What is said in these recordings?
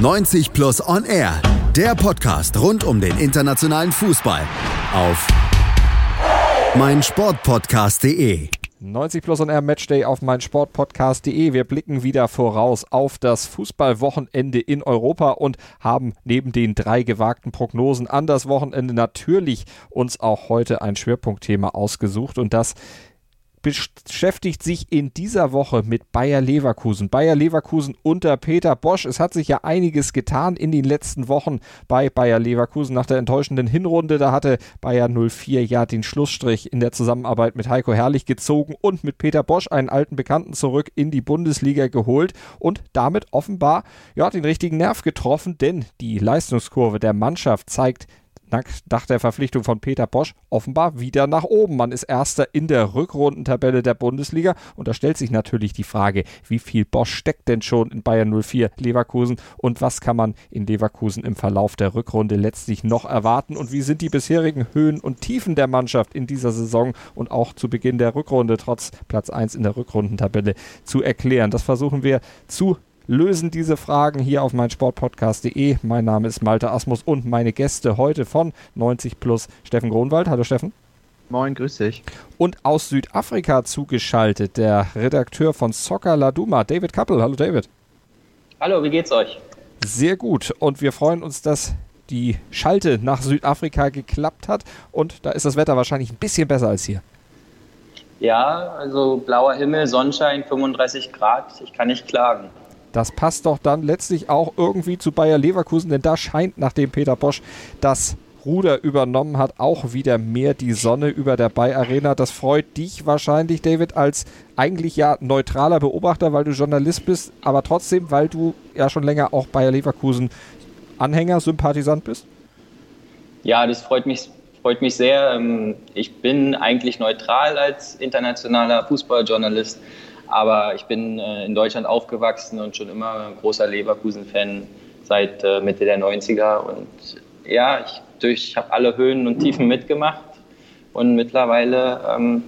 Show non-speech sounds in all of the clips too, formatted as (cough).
90 Plus On Air, der Podcast rund um den internationalen Fußball auf meinsportpodcast.de. 90 Plus on Air Matchday auf meinsportpodcast.de. Wir blicken wieder voraus auf das Fußballwochenende in Europa und haben neben den drei gewagten Prognosen an das Wochenende natürlich uns auch heute ein Schwerpunktthema ausgesucht und das beschäftigt sich in dieser Woche mit Bayer Leverkusen. Bayer Leverkusen unter Peter Bosch. Es hat sich ja einiges getan in den letzten Wochen bei Bayer Leverkusen nach der enttäuschenden Hinrunde. Da hatte Bayer 04 ja den Schlussstrich in der Zusammenarbeit mit Heiko Herrlich gezogen und mit Peter Bosch einen alten Bekannten zurück in die Bundesliga geholt und damit offenbar ja den richtigen Nerv getroffen, denn die Leistungskurve der Mannschaft zeigt nach der Verpflichtung von Peter Bosch offenbar wieder nach oben. Man ist Erster in der Rückrundentabelle der Bundesliga und da stellt sich natürlich die Frage, wie viel Bosch steckt denn schon in Bayern 04 Leverkusen und was kann man in Leverkusen im Verlauf der Rückrunde letztlich noch erwarten und wie sind die bisherigen Höhen und Tiefen der Mannschaft in dieser Saison und auch zu Beginn der Rückrunde trotz Platz 1 in der Rückrundentabelle zu erklären. Das versuchen wir zu lösen diese Fragen hier auf meinsportpodcast.de. Mein Name ist Malte Asmus und meine Gäste heute von 90 Plus Steffen Gronwald. Hallo Steffen. Moin, grüß dich. Und aus Südafrika zugeschaltet der Redakteur von Soccer Laduma, David Kappel. Hallo David. Hallo, wie geht's euch? Sehr gut und wir freuen uns, dass die Schalte nach Südafrika geklappt hat und da ist das Wetter wahrscheinlich ein bisschen besser als hier. Ja, also blauer Himmel, Sonnenschein, 35 Grad, ich kann nicht klagen. Das passt doch dann letztlich auch irgendwie zu Bayer Leverkusen, denn da scheint, nachdem Peter Bosch das Ruder übernommen hat, auch wieder mehr die Sonne über der Bayer Arena. Das freut dich wahrscheinlich, David, als eigentlich ja neutraler Beobachter, weil du Journalist bist, aber trotzdem, weil du ja schon länger auch Bayer Leverkusen Anhänger, Sympathisant bist? Ja, das freut mich, freut mich sehr. Ähm, ich bin eigentlich neutral als internationaler Fußballjournalist. Aber ich bin äh, in Deutschland aufgewachsen und schon immer ein großer Leverkusen-Fan seit äh, Mitte der 90er. Und ja, ich, ich habe alle Höhen und Tiefen mitgemacht. Und mittlerweile, ähm,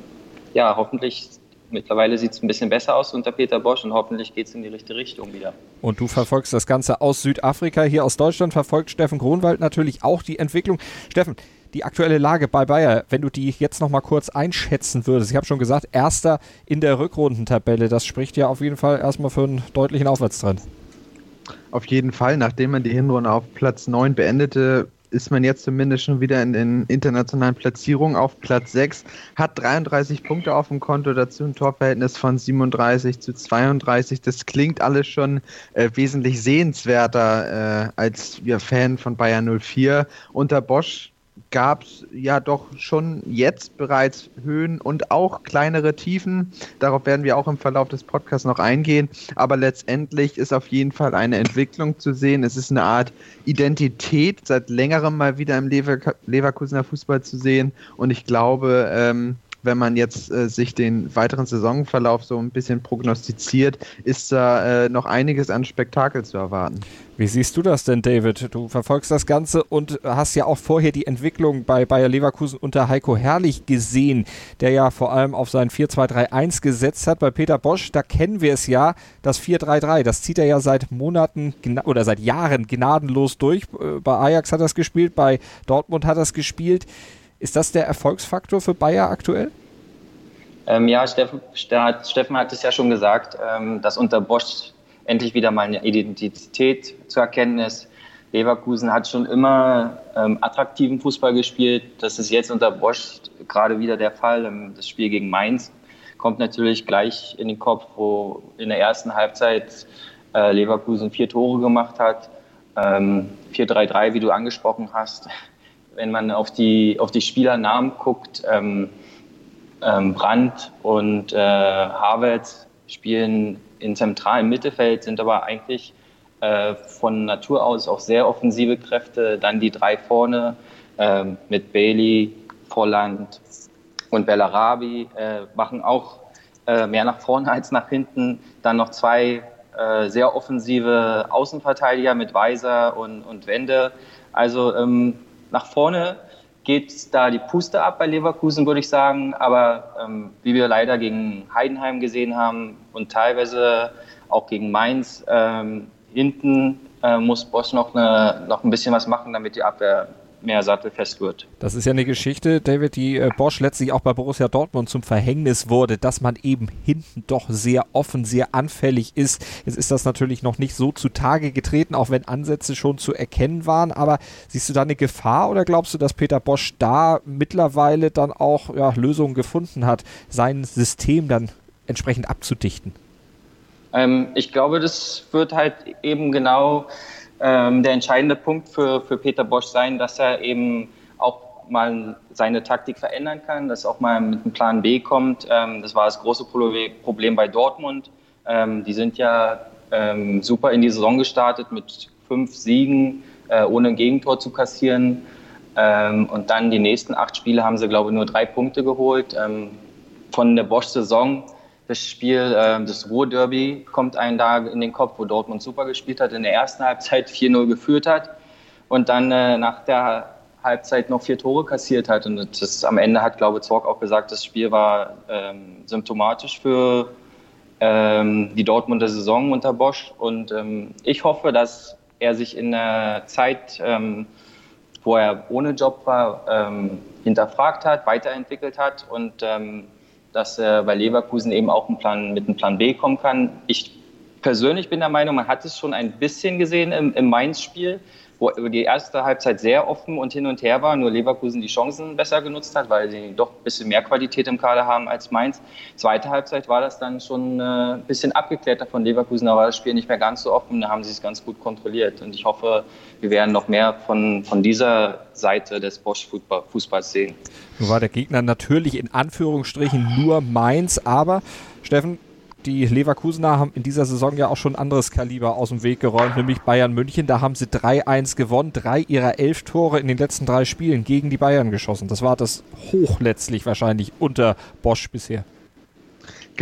ja, hoffentlich mittlerweile sieht es ein bisschen besser aus unter Peter Bosch und hoffentlich geht es in die richtige Richtung wieder. Und du verfolgst das Ganze aus Südafrika. Hier aus Deutschland verfolgt Steffen Kronwald natürlich auch die Entwicklung. Steffen, die aktuelle Lage bei Bayer, wenn du die jetzt noch mal kurz einschätzen würdest. Ich habe schon gesagt, erster in der Rückrundentabelle. Das spricht ja auf jeden Fall erstmal für einen deutlichen Aufwärtstrend. Auf jeden Fall, nachdem man die Hinrunde auf Platz 9 beendete, ist man jetzt zumindest schon wieder in den internationalen Platzierungen auf Platz 6, hat 33 Punkte auf dem Konto, dazu ein Torverhältnis von 37 zu 32. Das klingt alles schon äh, wesentlich sehenswerter äh, als wir Fan von Bayern 04. Unter Bosch gab es ja doch schon jetzt bereits Höhen und auch kleinere Tiefen. Darauf werden wir auch im Verlauf des Podcasts noch eingehen. Aber letztendlich ist auf jeden Fall eine Entwicklung zu sehen. Es ist eine Art Identität seit längerem mal wieder im Lever Leverkusener Fußball zu sehen. Und ich glaube, ähm, wenn man jetzt äh, sich den weiteren Saisonverlauf so ein bisschen prognostiziert, ist da äh, noch einiges an Spektakel zu erwarten. Wie siehst du das denn, David? Du verfolgst das Ganze und hast ja auch vorher die Entwicklung bei Bayer Leverkusen unter Heiko Herrlich gesehen, der ja vor allem auf sein 4-2-3-1 gesetzt hat. Bei Peter Bosch, da kennen wir es ja, das 4-3-3. Das zieht er ja seit Monaten oder seit Jahren gnadenlos durch. Äh, bei Ajax hat er es gespielt, bei Dortmund hat er es gespielt. Ist das der Erfolgsfaktor für Bayer aktuell? Ähm, ja, Steffen, Steffen, hat es ja schon gesagt, ähm, dass unter Bosch endlich wieder mal eine Identität zu erkennen ist. Leverkusen hat schon immer ähm, attraktiven Fußball gespielt. Das ist jetzt unter Bosch gerade wieder der Fall. Ähm, das Spiel gegen Mainz kommt natürlich gleich in den Kopf, wo in der ersten Halbzeit äh, Leverkusen vier Tore gemacht hat. Ähm, 4-3-3, wie du angesprochen hast wenn man auf die, auf die Spielernamen guckt, ähm, ähm, Brandt und äh, Harvard spielen in zentralem Mittelfeld, sind aber eigentlich äh, von Natur aus auch sehr offensive Kräfte. Dann die drei vorne äh, mit Bailey, Volland und Bellarabi äh, machen auch äh, mehr nach vorne als nach hinten. Dann noch zwei äh, sehr offensive Außenverteidiger mit Weiser und, und Wende. Also ähm, nach vorne geht da die Puste ab bei Leverkusen, würde ich sagen. Aber ähm, wie wir leider gegen Heidenheim gesehen haben und teilweise auch gegen Mainz, ähm, hinten äh, muss Bosch noch, eine, noch ein bisschen was machen, damit die Abwehr mehr sattelfest wird. Das ist ja eine Geschichte, David, die äh, Bosch letztlich auch bei Borussia Dortmund zum Verhängnis wurde, dass man eben hinten doch sehr offen, sehr anfällig ist. Jetzt ist das natürlich noch nicht so zutage getreten, auch wenn Ansätze schon zu erkennen waren. Aber siehst du da eine Gefahr oder glaubst du, dass Peter Bosch da mittlerweile dann auch ja, Lösungen gefunden hat, sein System dann entsprechend abzudichten? Ähm, ich glaube, das wird halt eben genau ähm, der entscheidende Punkt für, für Peter Bosch sein, dass er eben auch mal seine Taktik verändern kann, dass auch mal mit einem Plan B kommt. Ähm, das war das große Problem bei Dortmund. Ähm, die sind ja ähm, super in die Saison gestartet mit fünf Siegen, äh, ohne ein Gegentor zu kassieren. Ähm, und dann die nächsten acht Spiele haben sie, glaube ich, nur drei Punkte geholt. Ähm, von der Bosch-Saison das Spiel, äh, das Ruhr-Derby kommt einem da in den Kopf, wo Dortmund super gespielt hat, in der ersten Halbzeit 4-0 geführt hat und dann äh, nach der Halbzeit noch vier Tore kassiert hat. Und das am Ende hat, glaube ich, Zorg auch gesagt, das Spiel war ähm, symptomatisch für ähm, die Dortmunder Saison unter Bosch. Und ähm, ich hoffe, dass er sich in der Zeit, ähm, wo er ohne Job war, ähm, hinterfragt hat, weiterentwickelt hat und ähm, dass er bei Leverkusen eben auch einen Plan, mit einem Plan B kommen kann. Ich persönlich bin der Meinung, man hat es schon ein bisschen gesehen im, im Mainz-Spiel, die erste Halbzeit sehr offen und hin und her war, nur Leverkusen die Chancen besser genutzt hat, weil sie doch ein bisschen mehr Qualität im Kader haben als Mainz. Zweite Halbzeit war das dann schon äh, ein bisschen abgeklärter von Leverkusen, da war das Spiel nicht mehr ganz so offen, da haben sie es ganz gut kontrolliert. Und ich hoffe, wir werden noch mehr von, von dieser Seite des Bosch-Fußballs sehen. Nun war der Gegner natürlich in Anführungsstrichen nur Mainz, aber Steffen, die Leverkusener haben in dieser Saison ja auch schon ein anderes Kaliber aus dem Weg geräumt, nämlich Bayern München. Da haben sie 3-1 gewonnen, drei ihrer elf Tore in den letzten drei Spielen gegen die Bayern geschossen. Das war das hoch letztlich wahrscheinlich unter Bosch bisher.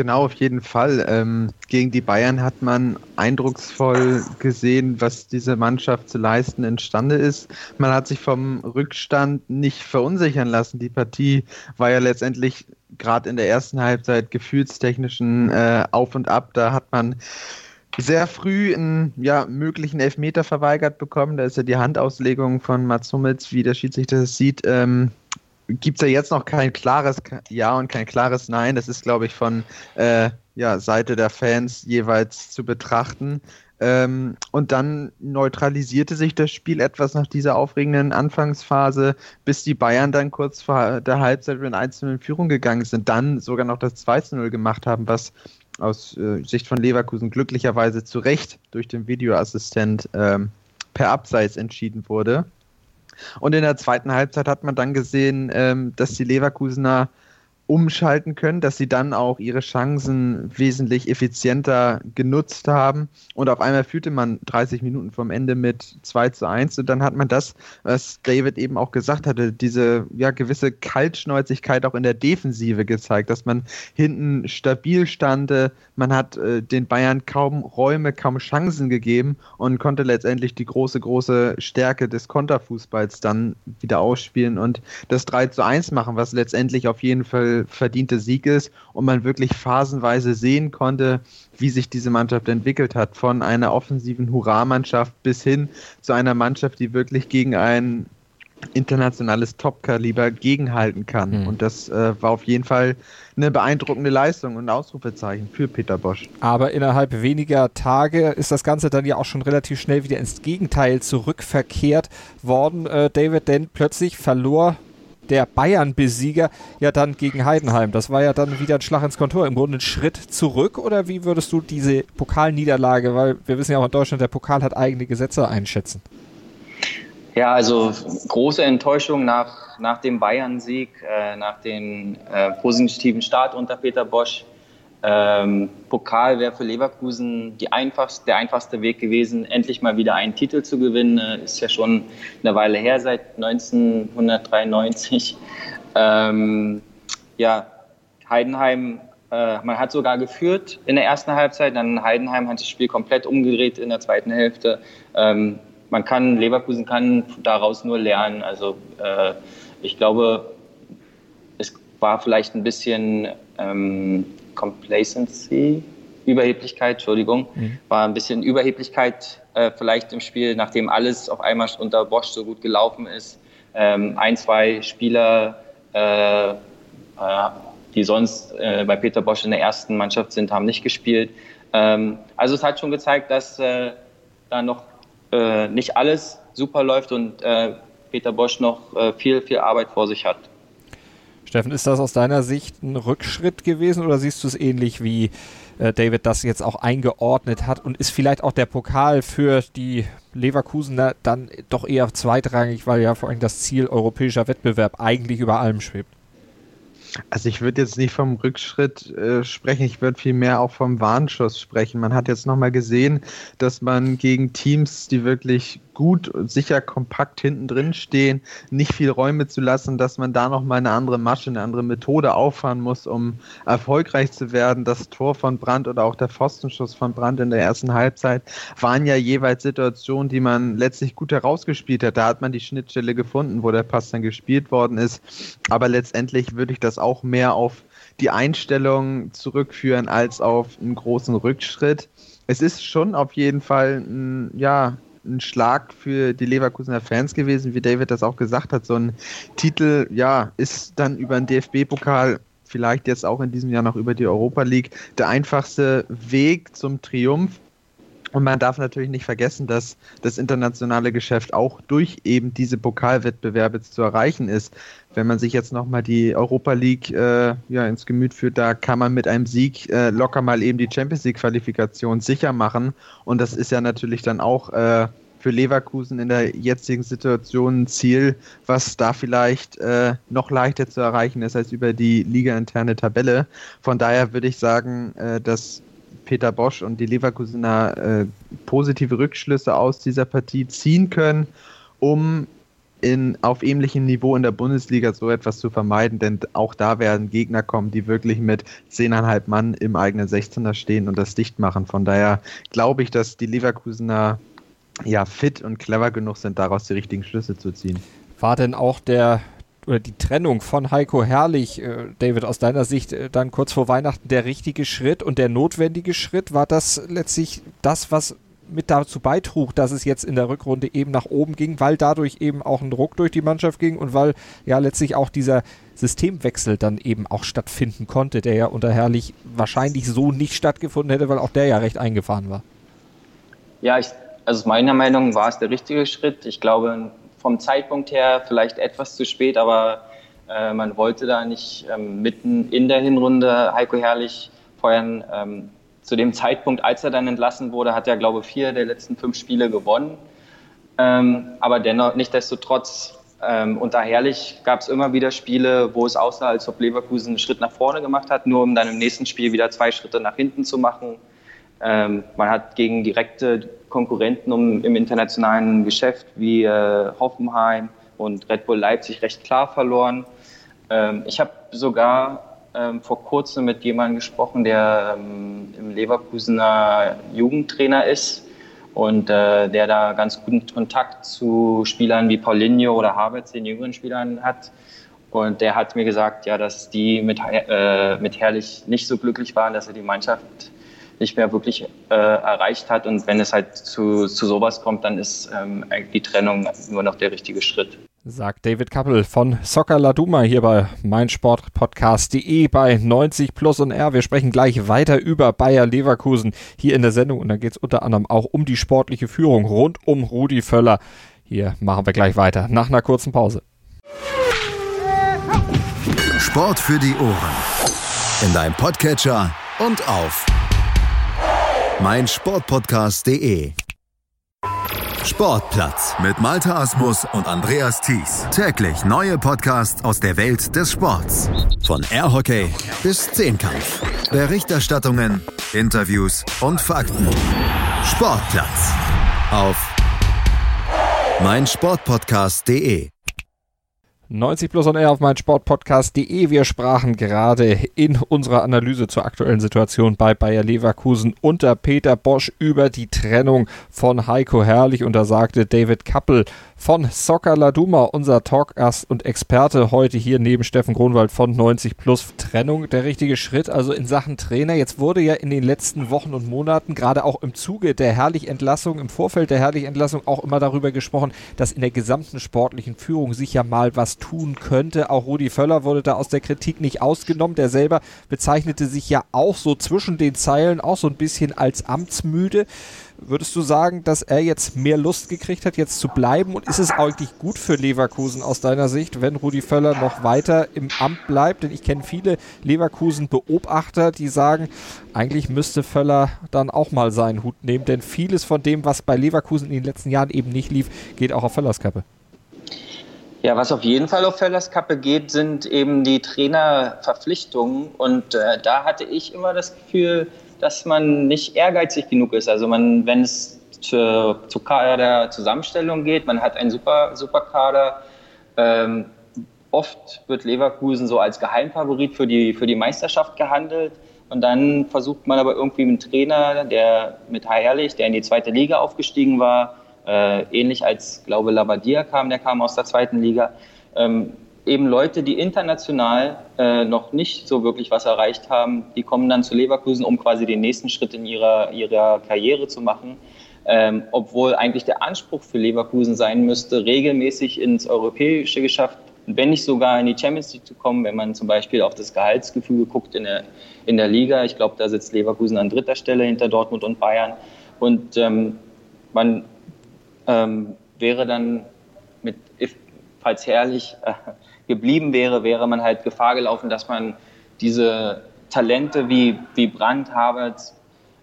Genau, auf jeden Fall. Ähm, gegen die Bayern hat man eindrucksvoll gesehen, was diese Mannschaft zu leisten imstande ist. Man hat sich vom Rückstand nicht verunsichern lassen. Die Partie war ja letztendlich gerade in der ersten Halbzeit gefühlstechnischen äh, Auf und Ab. Da hat man sehr früh einen ja, möglichen Elfmeter verweigert bekommen. Da ist ja die Handauslegung von Mats Hummels, wie der Schiedsrichter das sieht, ähm, gibt es ja jetzt noch kein klares Ja und kein klares Nein. Das ist, glaube ich, von äh, ja, Seite der Fans jeweils zu betrachten. Ähm, und dann neutralisierte sich das Spiel etwas nach dieser aufregenden Anfangsphase, bis die Bayern dann kurz vor der Halbzeit mit 1 in Führung gegangen sind, dann sogar noch das 2-0 gemacht haben, was aus äh, Sicht von Leverkusen glücklicherweise zu Recht durch den Videoassistent ähm, per Abseits entschieden wurde. Und in der zweiten Halbzeit hat man dann gesehen, ähm, dass die Leverkusener umschalten können, dass sie dann auch ihre Chancen wesentlich effizienter genutzt haben. Und auf einmal führte man 30 Minuten vom Ende mit 2 zu 1. Und dann hat man das, was David eben auch gesagt hatte, diese ja, gewisse Kaltschnäuzigkeit auch in der Defensive gezeigt, dass man hinten stabil stande. Man hat äh, den Bayern kaum Räume, kaum Chancen gegeben und konnte letztendlich die große, große Stärke des Konterfußballs dann wieder ausspielen und das 3 zu 1 machen, was letztendlich auf jeden Fall verdiente Sieg ist und man wirklich phasenweise sehen konnte, wie sich diese Mannschaft entwickelt hat. Von einer offensiven Hurra-Mannschaft bis hin zu einer Mannschaft, die wirklich gegen ein internationales Top-Kaliber gegenhalten kann. Mhm. Und das äh, war auf jeden Fall eine beeindruckende Leistung und ein Ausrufezeichen für Peter Bosch. Aber innerhalb weniger Tage ist das Ganze dann ja auch schon relativ schnell wieder ins Gegenteil zurückverkehrt worden. Äh, David, denn plötzlich verlor der Bayern-Besieger ja dann gegen Heidenheim. Das war ja dann wieder ein Schlag ins Kontor, im Grunde ein Schritt zurück oder wie würdest du diese Pokalniederlage, weil wir wissen ja auch in Deutschland, der Pokal hat eigene Gesetze einschätzen? Ja, also große Enttäuschung nach, nach dem Bayern-Sieg, äh, nach dem äh, positiven Start unter Peter Bosch. Ähm, Pokal wäre für Leverkusen einfachste, der einfachste Weg gewesen, endlich mal wieder einen Titel zu gewinnen. Äh, ist ja schon eine Weile her, seit 1993. Ähm, ja, Heidenheim, äh, man hat sogar geführt in der ersten Halbzeit, dann Heidenheim hat das Spiel komplett umgedreht in der zweiten Hälfte. Ähm, man kann, Leverkusen kann daraus nur lernen. Also äh, ich glaube, es war vielleicht ein bisschen ähm, Complacency, Überheblichkeit, Entschuldigung, mhm. war ein bisschen Überheblichkeit äh, vielleicht im Spiel, nachdem alles auf einmal unter Bosch so gut gelaufen ist, ähm, ein, zwei Spieler, äh, äh, die sonst äh, bei Peter Bosch in der ersten Mannschaft sind, haben nicht gespielt. Ähm, also es hat schon gezeigt, dass äh, da noch äh, nicht alles super läuft und Peter Bosch noch viel, viel Arbeit vor sich hat. Steffen, ist das aus deiner Sicht ein Rückschritt gewesen oder siehst du es ähnlich wie äh, David das jetzt auch eingeordnet hat und ist vielleicht auch der Pokal für die Leverkusener dann doch eher zweitrangig, weil ja vor allem das Ziel europäischer Wettbewerb eigentlich über allem schwebt? Also ich würde jetzt nicht vom Rückschritt äh, sprechen, ich würde vielmehr auch vom Warnschuss sprechen. Man hat jetzt nochmal gesehen, dass man gegen Teams, die wirklich gut sicher kompakt hinten drin stehen, nicht viel Räume zu lassen, dass man da nochmal eine andere Masche, eine andere Methode auffahren muss, um erfolgreich zu werden. Das Tor von Brandt oder auch der Pfostenschuss von Brandt in der ersten Halbzeit waren ja jeweils Situationen, die man letztlich gut herausgespielt hat. Da hat man die Schnittstelle gefunden, wo der Pass dann gespielt worden ist. Aber letztendlich würde ich das auch mehr auf die Einstellung zurückführen als auf einen großen Rückschritt. Es ist schon auf jeden Fall ein, ja, ein Schlag für die Leverkusener Fans gewesen, wie David das auch gesagt hat. So ein Titel, ja, ist dann über den DFB-Pokal, vielleicht jetzt auch in diesem Jahr noch über die Europa League, der einfachste Weg zum Triumph. Und man darf natürlich nicht vergessen, dass das internationale Geschäft auch durch eben diese Pokalwettbewerbe zu erreichen ist. Wenn man sich jetzt nochmal die Europa League äh, ja, ins Gemüt führt, da kann man mit einem Sieg äh, locker mal eben die Champions League Qualifikation sicher machen. Und das ist ja natürlich dann auch äh, für Leverkusen in der jetzigen Situation ein Ziel, was da vielleicht äh, noch leichter zu erreichen ist als über die ligainterne Tabelle. Von daher würde ich sagen, äh, dass Peter Bosch und die Leverkusener äh, positive Rückschlüsse aus dieser Partie ziehen können, um in, auf ähnlichem Niveau in der Bundesliga so etwas zu vermeiden, denn auch da werden Gegner kommen, die wirklich mit 10,5 Mann im eigenen 16er stehen und das dicht machen. Von daher glaube ich, dass die Leverkusener ja fit und clever genug sind, daraus die richtigen Schlüsse zu ziehen. War denn auch der oder die Trennung von Heiko Herrlich, äh, David, aus deiner Sicht äh, dann kurz vor Weihnachten der richtige Schritt und der notwendige Schritt? War das letztlich das, was mit dazu beitrug, dass es jetzt in der Rückrunde eben nach oben ging, weil dadurch eben auch ein Druck durch die Mannschaft ging und weil ja letztlich auch dieser Systemwechsel dann eben auch stattfinden konnte, der ja unter Herrlich wahrscheinlich so nicht stattgefunden hätte, weil auch der ja recht eingefahren war. Ja, ich, also meiner Meinung war es der richtige Schritt. Ich glaube, vom Zeitpunkt her vielleicht etwas zu spät, aber äh, man wollte da nicht ähm, mitten in der Hinrunde Heiko Herrlich feuern. Ähm, zu dem Zeitpunkt, als er dann entlassen wurde, hat er, glaube ich, vier der letzten fünf Spiele gewonnen. Ähm, aber dennoch, nichtdestotrotz, ähm, unter Herrlich gab es immer wieder Spiele, wo es aussah, als ob Leverkusen einen Schritt nach vorne gemacht hat, nur um dann im nächsten Spiel wieder zwei Schritte nach hinten zu machen. Ähm, man hat gegen direkte Konkurrenten um, im internationalen Geschäft wie äh, Hoffenheim und Red Bull Leipzig recht klar verloren. Ähm, ich habe sogar ähm, vor kurzem mit jemandem gesprochen, der ähm, im Leverkusener Jugendtrainer ist und äh, der da ganz guten Kontakt zu Spielern wie Paulinho oder Havertz, den jüngeren Spielern hat. Und der hat mir gesagt, ja, dass die mit, äh, mit Herrlich nicht so glücklich waren, dass er die Mannschaft nicht mehr wirklich äh, erreicht hat. Und wenn es halt zu, zu sowas kommt, dann ist ähm, die Trennung nur noch der richtige Schritt. Sagt David Kappel von Soccer Laduma hier bei meinsportpodcast.de bei 90 Plus und R. Wir sprechen gleich weiter über Bayer Leverkusen hier in der Sendung und dann geht es unter anderem auch um die sportliche Führung rund um Rudi Völler. Hier machen wir gleich weiter nach einer kurzen Pause. Sport für die Ohren. In deinem Podcatcher und auf mein Sportpodcast.de. Sportplatz mit Malta Asmus und Andreas Thies. Täglich neue Podcasts aus der Welt des Sports. Von Airhockey bis Zehnkampf. Berichterstattungen, Interviews und Fakten. Sportplatz auf mein Sportpodcast.de. 90 plus on air auf mein Sportpodcast.de. Wir sprachen gerade in unserer Analyse zur aktuellen Situation bei Bayer Leverkusen unter Peter Bosch über die Trennung von Heiko Herrlich und da sagte David Kappel von Soccer Laduma, unser Talkgast und Experte heute hier neben Steffen Gronwald von 90 plus Trennung. Der richtige Schritt also in Sachen Trainer. Jetzt wurde ja in den letzten Wochen und Monaten gerade auch im Zuge der Herrlich-Entlassung, im Vorfeld der Herrlich-Entlassung auch immer darüber gesprochen, dass in der gesamten sportlichen Führung sich ja mal was tun könnte. Auch Rudi Völler wurde da aus der Kritik nicht ausgenommen. Der selber bezeichnete sich ja auch so zwischen den Zeilen auch so ein bisschen als amtsmüde. Würdest du sagen, dass er jetzt mehr Lust gekriegt hat, jetzt zu bleiben? Und ist es eigentlich gut für Leverkusen aus deiner Sicht, wenn Rudi Völler noch weiter im Amt bleibt? Denn ich kenne viele Leverkusen-Beobachter, die sagen, eigentlich müsste Völler dann auch mal seinen Hut nehmen. Denn vieles von dem, was bei Leverkusen in den letzten Jahren eben nicht lief, geht auch auf Völlers Kappe. Ja, was auf jeden Fall auf Fellers Kappe geht, sind eben die Trainerverpflichtungen. Und äh, da hatte ich immer das Gefühl, dass man nicht ehrgeizig genug ist. Also man, wenn es zu, zu Kader-Zusammenstellung geht, man hat einen super, super Kader. Ähm, oft wird Leverkusen so als Geheimfavorit für die, für die Meisterschaft gehandelt. Und dann versucht man aber irgendwie einen Trainer, der mit Herrlich, der in die zweite Liga aufgestiegen war, äh, ähnlich als, glaube Labadia kam, der kam aus der zweiten Liga. Ähm, eben Leute, die international äh, noch nicht so wirklich was erreicht haben, die kommen dann zu Leverkusen, um quasi den nächsten Schritt in ihrer, ihrer Karriere zu machen. Ähm, obwohl eigentlich der Anspruch für Leverkusen sein müsste, regelmäßig ins europäische Geschäft, wenn nicht sogar in die Champions League zu kommen, wenn man zum Beispiel auf das Gehaltsgefüge guckt in der, in der Liga. Ich glaube, da sitzt Leverkusen an dritter Stelle hinter Dortmund und Bayern. Und ähm, man ähm, wäre dann mit, falls herrlich äh, geblieben wäre, wäre man halt Gefahr gelaufen, dass man diese Talente wie, wie Brandt, Havertz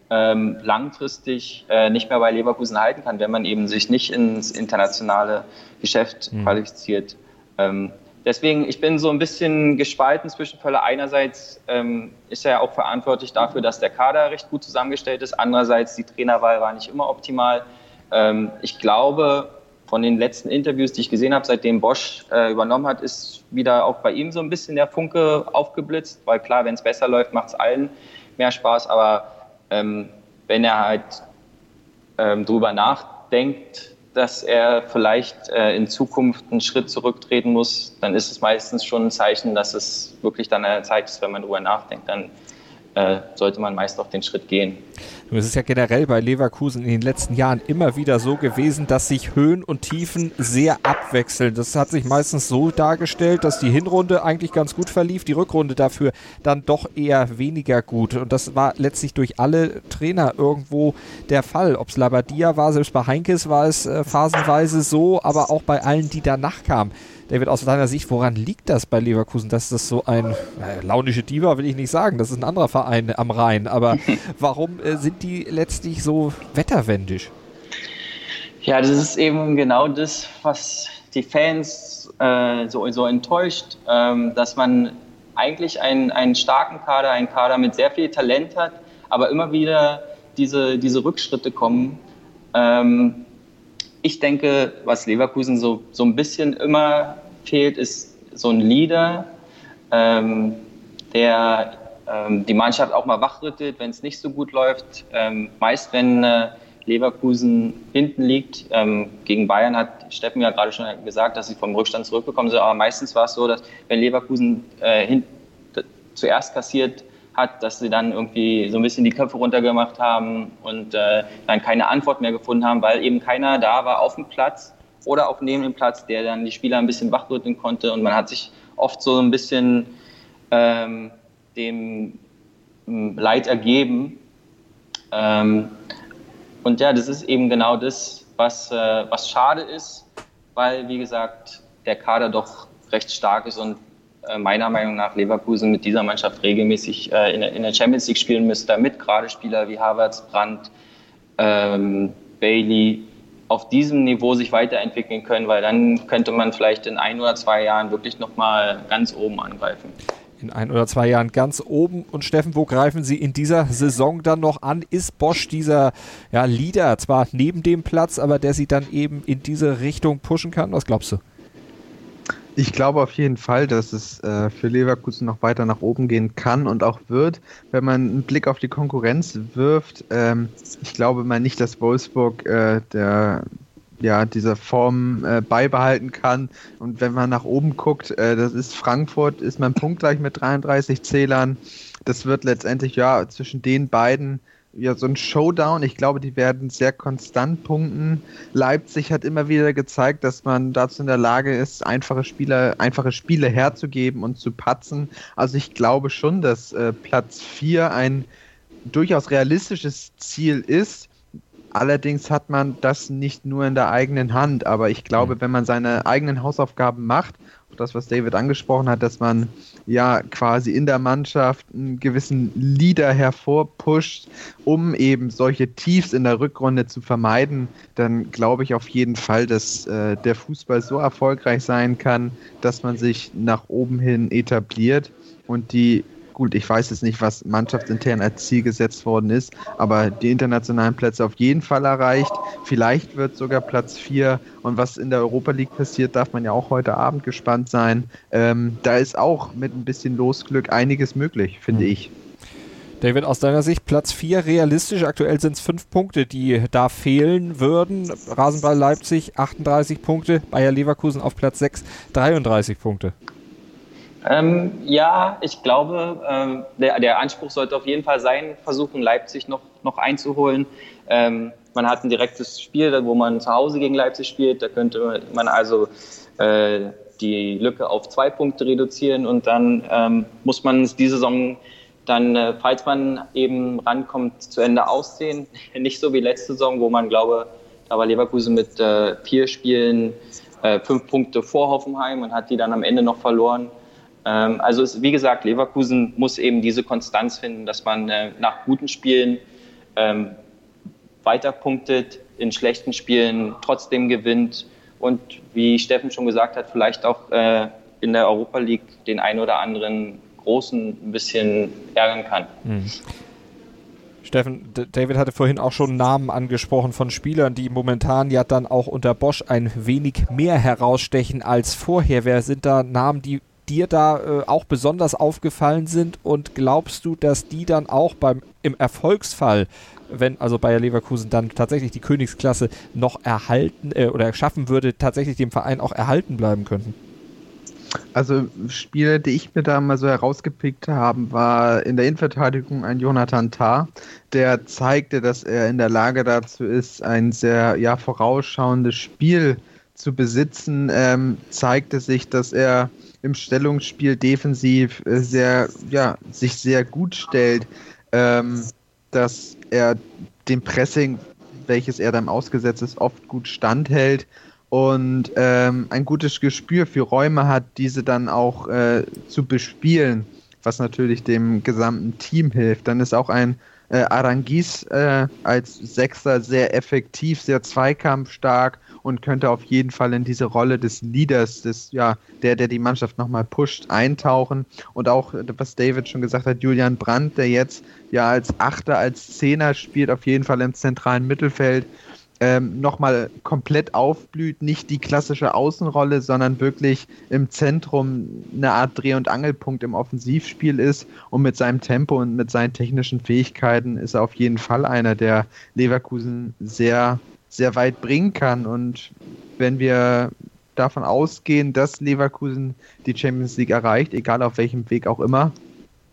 ähm, langfristig äh, nicht mehr bei Leverkusen halten kann, wenn man eben sich nicht ins internationale Geschäft mhm. qualifiziert. Ähm, deswegen, ich bin so ein bisschen gespalten zwischen Völler. Einerseits ähm, ist er ja auch verantwortlich dafür, dass der Kader recht gut zusammengestellt ist. Andererseits, die Trainerwahl war nicht immer optimal. Ähm, ich glaube, von den letzten Interviews, die ich gesehen habe, seitdem Bosch äh, übernommen hat, ist wieder auch bei ihm so ein bisschen der Funke aufgeblitzt. Weil klar, wenn es besser läuft, macht es allen mehr Spaß. Aber ähm, wenn er halt ähm, drüber nachdenkt, dass er vielleicht äh, in Zukunft einen Schritt zurücktreten muss, dann ist es meistens schon ein Zeichen, dass es wirklich dann eine Zeit ist, wenn man drüber nachdenkt. Dann äh, sollte man meist auch den Schritt gehen. Es ist ja generell bei Leverkusen in den letzten Jahren immer wieder so gewesen, dass sich Höhen und Tiefen sehr abwechseln. Das hat sich meistens so dargestellt, dass die Hinrunde eigentlich ganz gut verlief, die Rückrunde dafür dann doch eher weniger gut. Und das war letztlich durch alle Trainer irgendwo der Fall. Ob es Labadia war, selbst bei Heinkes war es äh, phasenweise so, aber auch bei allen, die danach kamen. David, aus deiner Sicht, woran liegt das bei Leverkusen, dass das so ein äh, launische Diva will ich nicht sagen, das ist ein anderer Verein am Rhein, aber (laughs) warum äh, sind die letztlich so wetterwendisch? Ja, das ist eben genau das, was die Fans äh, so, so enttäuscht, ähm, dass man eigentlich einen, einen starken Kader, einen Kader mit sehr viel Talent hat, aber immer wieder diese, diese Rückschritte kommen. Ähm, ich denke, was Leverkusen so, so ein bisschen immer fehlt, ist so ein Leader, ähm, der ähm, die Mannschaft auch mal wachrüttelt, wenn es nicht so gut läuft. Ähm, meist, wenn äh, Leverkusen hinten liegt, ähm, gegen Bayern hat Steffen ja gerade schon gesagt, dass sie vom Rückstand zurückbekommen sind, aber meistens war es so, dass wenn Leverkusen äh, hin, zuerst kassiert, hat, dass sie dann irgendwie so ein bisschen die Köpfe runtergemacht haben und äh, dann keine Antwort mehr gefunden haben, weil eben keiner da war auf dem Platz oder auch neben dem Platz, der dann die Spieler ein bisschen wachrütteln konnte und man hat sich oft so ein bisschen ähm, dem ähm, Leid ergeben. Ähm, und ja, das ist eben genau das, was, äh, was schade ist, weil, wie gesagt, der Kader doch recht stark ist und meiner Meinung nach Leverkusen mit dieser Mannschaft regelmäßig äh, in, in, der Champions League spielen müsste, damit gerade Spieler wie Havertz, Brandt, ähm, Bailey auf diesem Niveau sich weiterentwickeln können, weil dann könnte man vielleicht in ein oder zwei Jahren wirklich nochmal ganz oben angreifen. In ein oder zwei Jahren ganz oben. Und Steffen, wo greifen Sie in dieser Saison dann noch an? Ist Bosch dieser ja, Leader, zwar neben dem Platz, aber der Sie dann eben in diese Richtung pushen kann? Was glaubst du? Ich glaube auf jeden Fall, dass es äh, für Leverkusen noch weiter nach oben gehen kann und auch wird, wenn man einen Blick auf die Konkurrenz wirft. Ähm, ich glaube mal nicht, dass Wolfsburg äh, der ja, dieser Form äh, beibehalten kann. Und wenn man nach oben guckt, äh, das ist Frankfurt, ist man punktgleich mit 33 Zählern. Das wird letztendlich ja zwischen den beiden ja so ein Showdown. Ich glaube, die werden sehr konstant punkten. Leipzig hat immer wieder gezeigt, dass man dazu in der Lage ist, einfache Spiele, einfache Spiele herzugeben und zu patzen. Also ich glaube schon, dass äh, Platz 4 ein durchaus realistisches Ziel ist. Allerdings hat man das nicht nur in der eigenen Hand, aber ich glaube, mhm. wenn man seine eigenen Hausaufgaben macht, das, was David angesprochen hat, dass man ja quasi in der Mannschaft einen gewissen Leader hervorpusht, um eben solche Tiefs in der Rückrunde zu vermeiden, dann glaube ich auf jeden Fall, dass äh, der Fußball so erfolgreich sein kann, dass man sich nach oben hin etabliert und die gut, ich weiß jetzt nicht, was mannschaftsintern als Ziel gesetzt worden ist, aber die internationalen Plätze auf jeden Fall erreicht. Vielleicht wird sogar Platz 4 und was in der Europa League passiert, darf man ja auch heute Abend gespannt sein. Ähm, da ist auch mit ein bisschen Losglück einiges möglich, finde mhm. ich. David, aus deiner Sicht Platz 4 realistisch. Aktuell sind es fünf Punkte, die da fehlen würden. Rasenball Leipzig 38 Punkte, Bayer Leverkusen auf Platz 6 33 Punkte. Ähm, ja, ich glaube, ähm, der, der, Anspruch sollte auf jeden Fall sein, versuchen Leipzig noch, noch einzuholen. Ähm, man hat ein direktes Spiel, wo man zu Hause gegen Leipzig spielt. Da könnte man also äh, die Lücke auf zwei Punkte reduzieren und dann ähm, muss man diese Saison dann, äh, falls man eben rankommt, zu Ende aussehen. (laughs) Nicht so wie letzte Saison, wo man glaube, da war Leverkusen mit äh, vier Spielen äh, fünf Punkte vor Hoffenheim und hat die dann am Ende noch verloren. Ähm, also es, wie gesagt, Leverkusen muss eben diese Konstanz finden, dass man äh, nach guten Spielen ähm, weiter punktet, in schlechten Spielen trotzdem gewinnt und wie Steffen schon gesagt hat, vielleicht auch äh, in der Europa League den einen oder anderen Großen ein bisschen ärgern kann. Mhm. Steffen, David hatte vorhin auch schon Namen angesprochen von Spielern, die momentan ja dann auch unter Bosch ein wenig mehr herausstechen als vorher. Wer sind da Namen, die dir da äh, auch besonders aufgefallen sind und glaubst du, dass die dann auch beim im Erfolgsfall, wenn also Bayer Leverkusen dann tatsächlich die Königsklasse noch erhalten äh, oder schaffen würde, tatsächlich dem Verein auch erhalten bleiben könnten? Also Spieler, die ich mir da mal so herausgepickt habe, war in der Innenverteidigung ein Jonathan Tah, der zeigte, dass er in der Lage dazu ist, ein sehr ja, vorausschauendes Spiel zu besitzen, ähm, zeigte sich, dass er im Stellungsspiel defensiv äh, sehr, ja, sich sehr gut stellt, ähm, dass er dem Pressing, welches er dann ausgesetzt ist, oft gut standhält und ähm, ein gutes Gespür für Räume hat, diese dann auch äh, zu bespielen, was natürlich dem gesamten Team hilft. Dann ist auch ein äh, Arangis äh, als Sechster sehr effektiv, sehr zweikampfstark und könnte auf jeden Fall in diese Rolle des Leaders, des, ja, der, der die Mannschaft nochmal pusht, eintauchen. Und auch, was David schon gesagt hat, Julian Brandt, der jetzt ja als Achter, als Zehner spielt, auf jeden Fall im zentralen Mittelfeld, ähm, nochmal komplett aufblüht, nicht die klassische Außenrolle, sondern wirklich im Zentrum eine Art Dreh- und Angelpunkt im Offensivspiel ist und mit seinem Tempo und mit seinen technischen Fähigkeiten ist er auf jeden Fall einer, der Leverkusen sehr sehr weit bringen kann. Und wenn wir davon ausgehen, dass Leverkusen die Champions League erreicht, egal auf welchem Weg auch immer,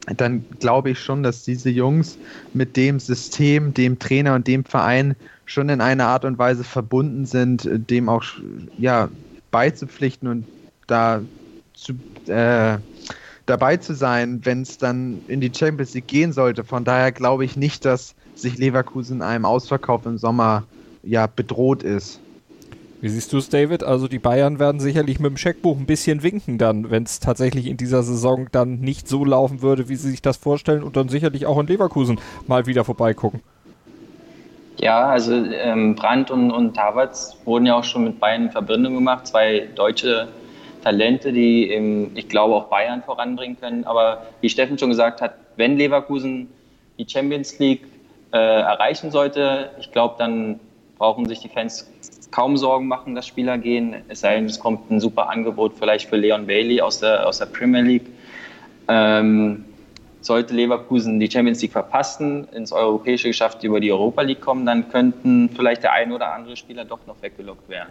dann glaube ich schon, dass diese Jungs mit dem System, dem Trainer und dem Verein schon in einer Art und Weise verbunden sind, dem auch ja, beizupflichten und da zu, äh, dabei zu sein, wenn es dann in die Champions League gehen sollte. Von daher glaube ich nicht, dass sich Leverkusen einem Ausverkauf im Sommer ja bedroht ist. Wie siehst du es, David? Also die Bayern werden sicherlich mit dem Scheckbuch ein bisschen winken dann, wenn es tatsächlich in dieser Saison dann nicht so laufen würde, wie sie sich das vorstellen und dann sicherlich auch in Leverkusen mal wieder vorbeigucken. Ja, also ähm, Brandt und, und Havertz wurden ja auch schon mit Bayern in Verbindung gemacht, zwei deutsche Talente, die im, ich glaube auch Bayern voranbringen können. Aber wie Steffen schon gesagt hat, wenn Leverkusen die Champions League äh, erreichen sollte, ich glaube, dann brauchen sich die Fans kaum Sorgen machen, dass Spieler gehen. Es sei denn, es kommt ein super Angebot vielleicht für Leon Bailey aus der, aus der Premier League. Ähm, sollte Leverkusen die Champions League verpassen, ins europäische Geschäft über die Europa League kommen, dann könnten vielleicht der ein oder andere Spieler doch noch weggelockt werden.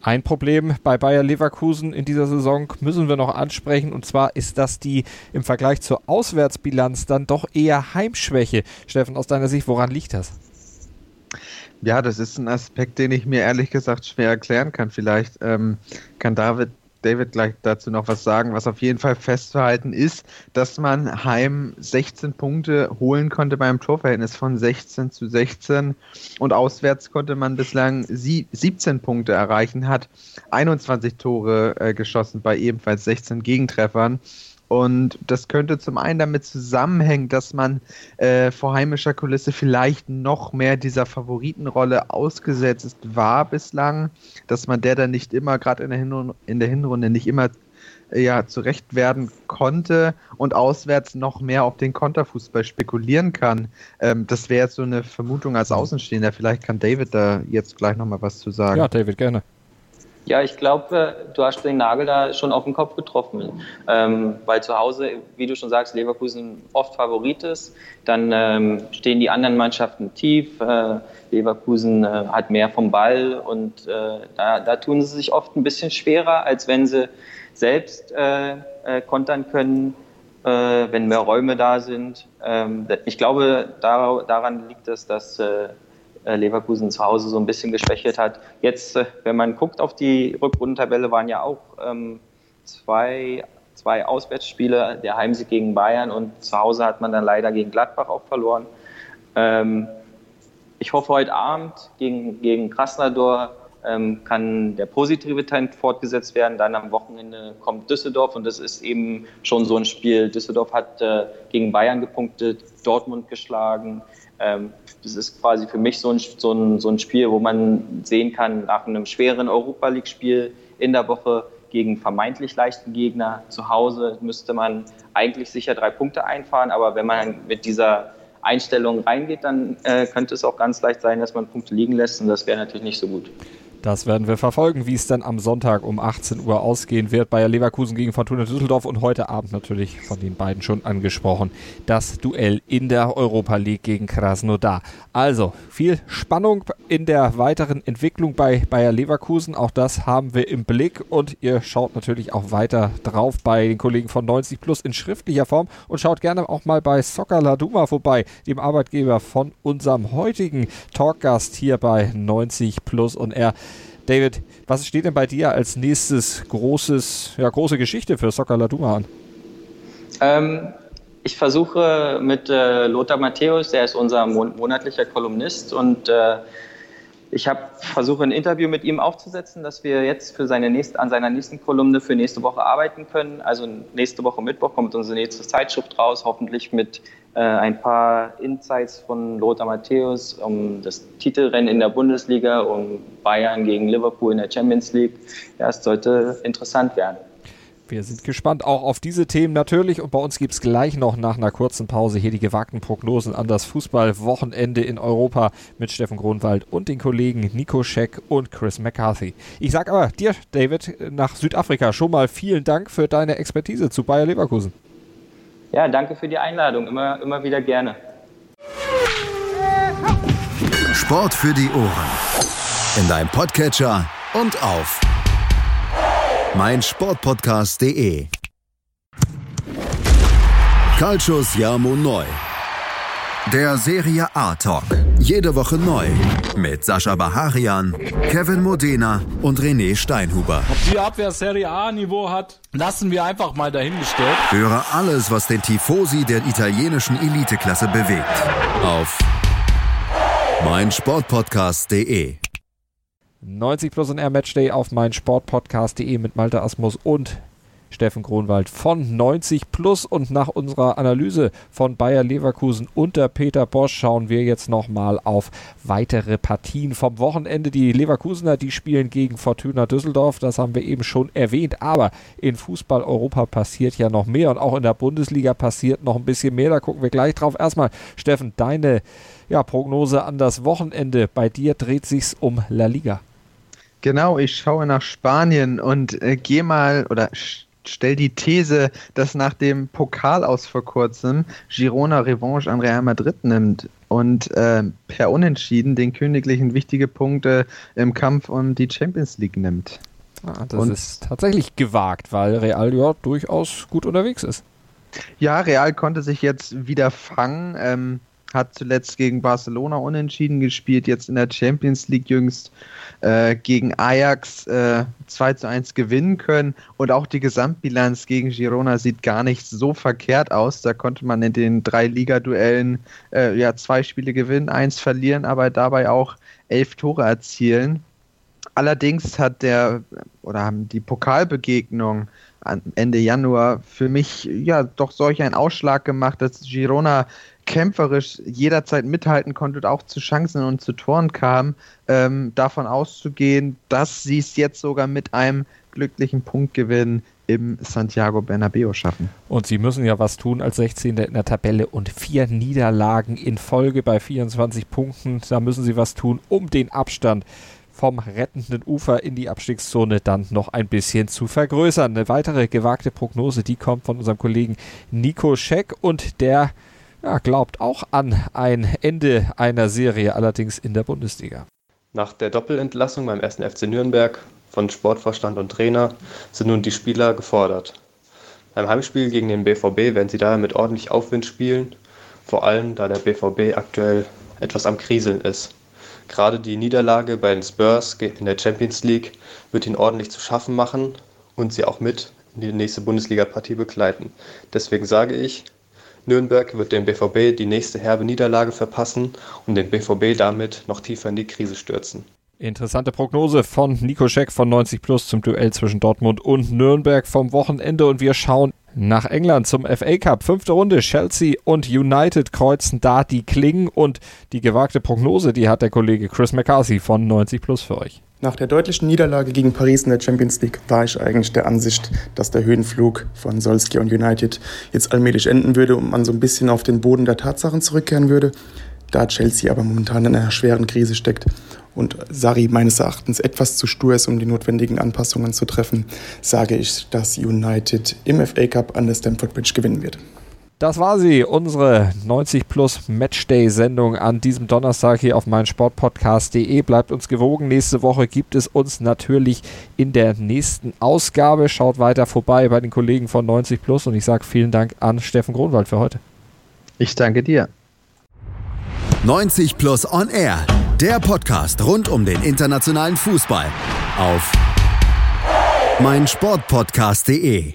Ein Problem bei Bayer Leverkusen in dieser Saison müssen wir noch ansprechen und zwar ist das die im Vergleich zur Auswärtsbilanz dann doch eher Heimschwäche. Steffen, aus deiner Sicht, woran liegt das? Ja, das ist ein Aspekt, den ich mir ehrlich gesagt schwer erklären kann. Vielleicht ähm, kann David David gleich dazu noch was sagen. Was auf jeden Fall festzuhalten ist, dass man heim 16 Punkte holen konnte beim Torverhältnis von 16 zu 16 und auswärts konnte man bislang 17 Punkte erreichen, hat 21 Tore äh, geschossen bei ebenfalls 16 Gegentreffern. Und das könnte zum einen damit zusammenhängen, dass man äh, vor heimischer Kulisse vielleicht noch mehr dieser Favoritenrolle ausgesetzt war bislang, dass man der dann nicht immer, gerade in, der Hinrunde, in der Hinrunde, nicht immer ja, zurecht werden konnte und auswärts noch mehr auf den Konterfußball spekulieren kann. Ähm, das wäre jetzt so eine Vermutung als Außenstehender. Vielleicht kann David da jetzt gleich nochmal was zu sagen. Ja, David, gerne. Ja, ich glaube, du hast den Nagel da schon auf den Kopf getroffen. Ähm, weil zu Hause, wie du schon sagst, Leverkusen oft Favorit ist. Dann ähm, stehen die anderen Mannschaften tief. Äh, Leverkusen äh, hat mehr vom Ball und äh, da, da, tun sie sich oft ein bisschen schwerer, als wenn sie selbst äh, äh, kontern können, äh, wenn mehr Räume da sind. Ähm, ich glaube, da, daran liegt es, dass Leverkusen zu Hause so ein bisschen geschwächelt hat. Jetzt, äh, wenn man guckt auf die Rückrundentabelle, waren ja auch ähm, zwei, zwei Auswärtsspiele, der Heimsieg gegen Bayern und zu Hause hat man dann leider gegen Gladbach auch verloren. Ähm, ich hoffe, heute Abend gegen, gegen Krasnodar ähm, kann der positive Trend fortgesetzt werden. Dann am Wochenende kommt Düsseldorf und das ist eben schon so ein Spiel. Düsseldorf hat äh, gegen Bayern gepunktet, Dortmund geschlagen. Ähm, das ist quasi für mich so ein, so, ein, so ein Spiel, wo man sehen kann, nach einem schweren Europa League-Spiel in der Woche gegen vermeintlich leichten Gegner zu Hause müsste man eigentlich sicher drei Punkte einfahren. Aber wenn man mit dieser Einstellung reingeht, dann äh, könnte es auch ganz leicht sein, dass man Punkte liegen lässt und das wäre natürlich nicht so gut. Das werden wir verfolgen, wie es dann am Sonntag um 18 Uhr ausgehen wird. Bayer Leverkusen gegen Fortuna Düsseldorf und heute Abend natürlich von den beiden schon angesprochen. Das Duell in der Europa League gegen Krasnodar. Also viel Spannung in der weiteren Entwicklung bei Bayer Leverkusen. Auch das haben wir im Blick und ihr schaut natürlich auch weiter drauf bei den Kollegen von 90 Plus in schriftlicher Form und schaut gerne auch mal bei Soccer Laduma vorbei, dem Arbeitgeber von unserem heutigen Talkgast hier bei 90 Plus und er David, was steht denn bei dir als nächstes großes, ja, große Geschichte für Soccer Laduma an? Ähm, ich versuche mit äh, Lothar Matthäus, der ist unser monatlicher Kolumnist und äh, ich habe versuche ein Interview mit ihm aufzusetzen, dass wir jetzt für seine nächste, an seiner nächsten Kolumne für nächste Woche arbeiten können. Also nächste Woche Mittwoch kommt unsere nächste Zeitschrift raus, hoffentlich mit ein paar Insights von Lothar Matthäus um das Titelrennen in der Bundesliga, um Bayern gegen Liverpool in der Champions League. Ja, es sollte interessant werden. Wir sind gespannt auch auf diese Themen natürlich und bei uns gibt es gleich noch nach einer kurzen Pause hier die gewagten Prognosen an das Fußballwochenende in Europa mit Steffen Grunwald und den Kollegen Nico Scheck und Chris McCarthy. Ich sage aber dir, David, nach Südafrika schon mal vielen Dank für deine Expertise zu Bayer Leverkusen. Ja, danke für die Einladung, immer, immer wieder gerne. Sport für die Ohren. In deinem Podcatcher und auf meinsportpodcast.de. Calcius Jamo Neu. Der Serie A Talk. Jede Woche neu. Mit Sascha Baharian, Kevin Modena und René Steinhuber. Ob die Abwehr Serie A Niveau hat, lassen wir einfach mal dahingestellt. Höre alles, was den Tifosi der italienischen Eliteklasse bewegt. Auf meinsportpodcast.de. 90 Plus und Air Matchday auf mein Sportpodcast.de mit Malte Asmus und Steffen Kronwald von 90 Plus. Und nach unserer Analyse von Bayer Leverkusen unter Peter Bosch schauen wir jetzt nochmal auf weitere Partien vom Wochenende. Die Leverkusener, die spielen gegen Fortuna Düsseldorf. Das haben wir eben schon erwähnt. Aber in Fußball Europa passiert ja noch mehr und auch in der Bundesliga passiert noch ein bisschen mehr. Da gucken wir gleich drauf. Erstmal, Steffen, deine ja, Prognose an das Wochenende. Bei dir dreht sich's um La Liga. Genau, ich schaue nach Spanien und äh, gehe mal oder stell die These, dass nach dem Pokal aus vor kurzem Girona Revanche an Real Madrid nimmt und äh, per Unentschieden den Königlichen wichtige Punkte im Kampf um die Champions League nimmt. Ah, das und ist tatsächlich gewagt, weil Real ja durchaus gut unterwegs ist. Ja, Real konnte sich jetzt wieder fangen. Ähm, hat zuletzt gegen Barcelona unentschieden gespielt, jetzt in der Champions League jüngst äh, gegen Ajax äh, 2 zu 1 gewinnen können und auch die Gesamtbilanz gegen Girona sieht gar nicht so verkehrt aus. Da konnte man in den drei Ligaduellen äh, ja zwei Spiele gewinnen, eins verlieren, aber dabei auch elf Tore erzielen. Allerdings hat der oder haben die Pokalbegegnung Ende Januar für mich ja doch solch einen Ausschlag gemacht, dass Girona kämpferisch jederzeit mithalten konnte und auch zu Chancen und zu Toren kam, ähm, davon auszugehen, dass sie es jetzt sogar mit einem glücklichen Punktgewinn im Santiago Bernabeo schaffen. Und sie müssen ja was tun als 16. in der Tabelle und vier Niederlagen in Folge bei 24 Punkten. Da müssen sie was tun, um den Abstand vom rettenden Ufer in die Abstiegszone dann noch ein bisschen zu vergrößern. Eine weitere gewagte Prognose, die kommt von unserem Kollegen Nico Scheck und der ja, glaubt auch an ein Ende einer Serie, allerdings in der Bundesliga. Nach der Doppelentlassung beim 1. FC Nürnberg von Sportvorstand und Trainer sind nun die Spieler gefordert. Beim Heimspiel gegen den BVB werden sie daher mit ordentlich Aufwind spielen, vor allem da der BVB aktuell etwas am Kriseln ist. Gerade die Niederlage bei den Spurs in der Champions League wird ihnen ordentlich zu schaffen machen und sie auch mit in die nächste Bundesliga-Partie begleiten. Deswegen sage ich, Nürnberg wird dem BVB die nächste herbe Niederlage verpassen und den BVB damit noch tiefer in die Krise stürzen. Interessante Prognose von Nico Scheck von 90 Plus zum Duell zwischen Dortmund und Nürnberg vom Wochenende und wir schauen nach England zum FA Cup. Fünfte Runde, Chelsea und United kreuzen da die Klingen und die gewagte Prognose, die hat der Kollege Chris McCarthy von 90 Plus für euch. Nach der deutlichen Niederlage gegen Paris in der Champions League war ich eigentlich der Ansicht, dass der Höhenflug von Solskjaer und United jetzt allmählich enden würde und man so ein bisschen auf den Boden der Tatsachen zurückkehren würde. Da Chelsea aber momentan in einer schweren Krise steckt und Sari meines Erachtens etwas zu stur ist, um die notwendigen Anpassungen zu treffen, sage ich, dass United im FA Cup an der Stamford Bridge gewinnen wird. Das war sie, unsere 90 Plus Matchday-Sendung an diesem Donnerstag hier auf meinsportpodcast.de. Bleibt uns gewogen. Nächste Woche gibt es uns natürlich in der nächsten Ausgabe. Schaut weiter vorbei bei den Kollegen von 90 Plus und ich sage vielen Dank an Steffen Gronwald für heute. Ich danke dir. 90 Plus On Air, der Podcast rund um den internationalen Fußball auf meinsportpodcast.de.